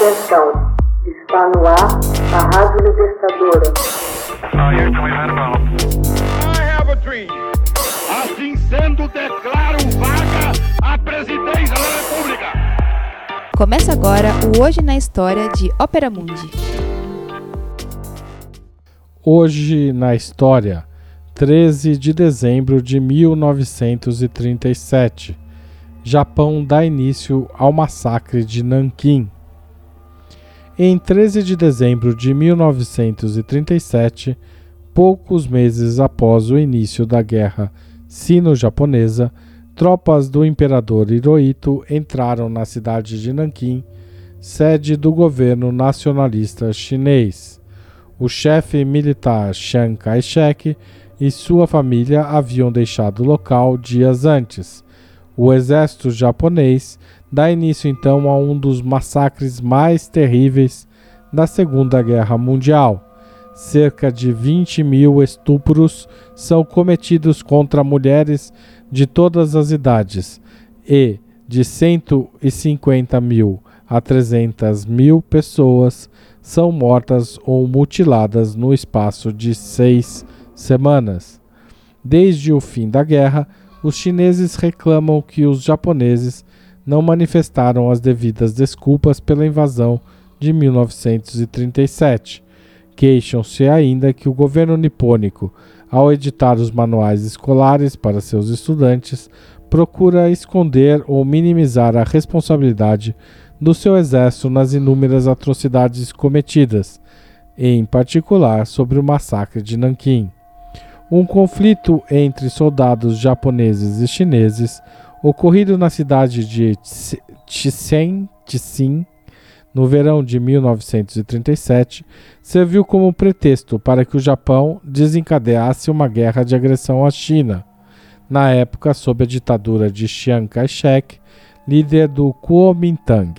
Atenção, está no ar a Rádio Libertadora. Assim sendo, declaro vaga a presidência da República. Começa agora o Hoje na História de Ópera Mundi. Hoje na História, 13 de dezembro de 1937. Japão dá início ao massacre de Nanquim. Em 13 de dezembro de 1937, poucos meses após o início da Guerra Sino-Japonesa, tropas do imperador Hirohito entraram na cidade de Nanquim, sede do governo nacionalista chinês. O chefe militar Chiang Kai-shek e sua família haviam deixado o local dias antes o exército japonês dá início então a um dos massacres mais terríveis da Segunda Guerra Mundial. Cerca de 20 mil estupros são cometidos contra mulheres de todas as idades e de 150 mil a 300 mil pessoas são mortas ou mutiladas no espaço de seis semanas. Desde o fim da guerra, os chineses reclamam que os japoneses não manifestaram as devidas desculpas pela invasão de 1937. Queixam-se ainda que o governo nipônico, ao editar os manuais escolares para seus estudantes, procura esconder ou minimizar a responsabilidade do seu exército nas inúmeras atrocidades cometidas, em particular sobre o massacre de Nanquim. Um conflito entre soldados japoneses e chineses, ocorrido na cidade de Tsen, Tsin, no verão de 1937, serviu como pretexto para que o Japão desencadeasse uma guerra de agressão à China, na época sob a ditadura de Chiang Kai-shek, líder do Kuomintang,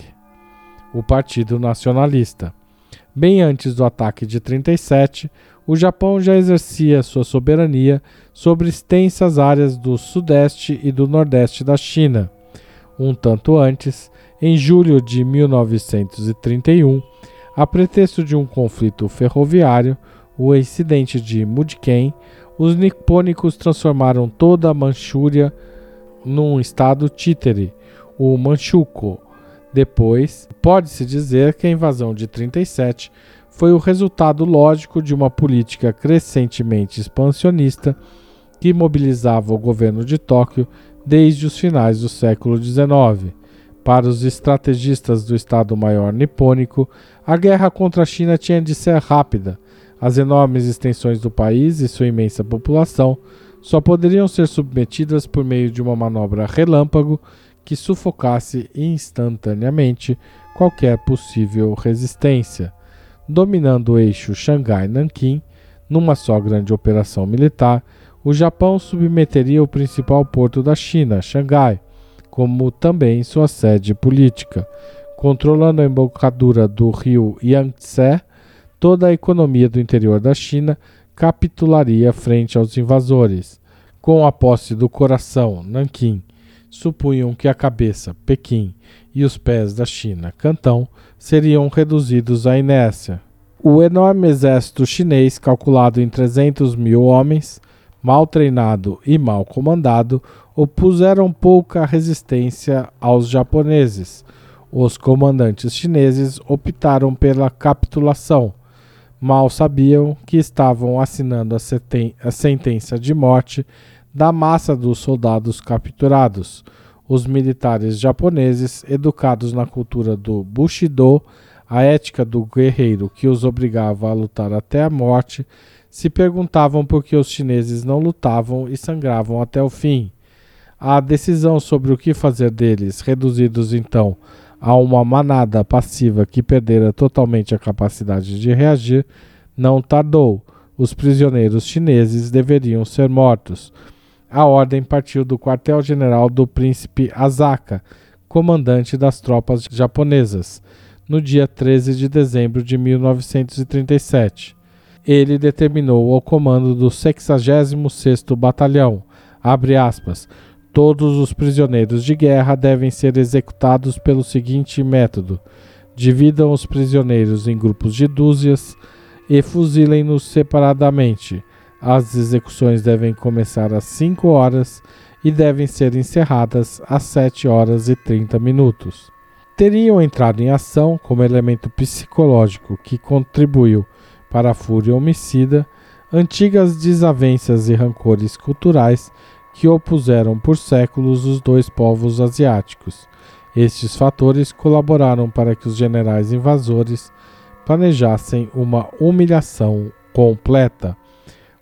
o Partido Nacionalista. Bem antes do ataque de 37, o Japão já exercia sua soberania sobre extensas áreas do sudeste e do nordeste da China. Um tanto antes, em julho de 1931, a pretexto de um conflito ferroviário, o incidente de Mudken, os nipônicos transformaram toda a Manchúria num estado títere, o Manchukuo. Depois, pode-se dizer que a invasão de 37 foi o resultado lógico de uma política crescentemente expansionista que mobilizava o governo de Tóquio desde os finais do século XIX. Para os estrategistas do Estado-Maior nipônico, a guerra contra a China tinha de ser rápida. As enormes extensões do país e sua imensa população só poderiam ser submetidas por meio de uma manobra relâmpago que sufocasse instantaneamente qualquer possível resistência dominando o eixo Xangai-Nanquim, numa só grande operação militar, o Japão submeteria o principal porto da China, Xangai, como também sua sede política. Controlando a embocadura do rio Yangtze, toda a economia do interior da China capitularia frente aos invasores. Com a posse do coração, Nanquim, supunham que a cabeça, Pequim, e os pés da China, Cantão, seriam reduzidos à inércia. O enorme exército chinês, calculado em 300 mil homens, mal treinado e mal comandado, opuseram pouca resistência aos japoneses. Os comandantes chineses optaram pela capitulação. Mal sabiam que estavam assinando a, a sentença de morte da massa dos soldados capturados. Os militares japoneses, educados na cultura do Bushido, a ética do guerreiro que os obrigava a lutar até a morte, se perguntavam por que os chineses não lutavam e sangravam até o fim. A decisão sobre o que fazer deles, reduzidos então a uma manada passiva que perdera totalmente a capacidade de reagir, não tardou. Os prisioneiros chineses deveriam ser mortos. A ordem partiu do quartel-general do príncipe Asaka, comandante das tropas japonesas, no dia 13 de dezembro de 1937. Ele determinou ao comando do 66º Batalhão, aspas, todos os prisioneiros de guerra devem ser executados pelo seguinte método: Dividam os prisioneiros em grupos de dúzias e fuzilem-nos separadamente. As execuções devem começar às 5 horas e devem ser encerradas às 7 horas e 30 minutos. Teriam entrado em ação como elemento psicológico que contribuiu para a fúria homicida antigas desavenças e rancores culturais que opuseram por séculos os dois povos asiáticos. Estes fatores colaboraram para que os generais invasores planejassem uma humilhação completa.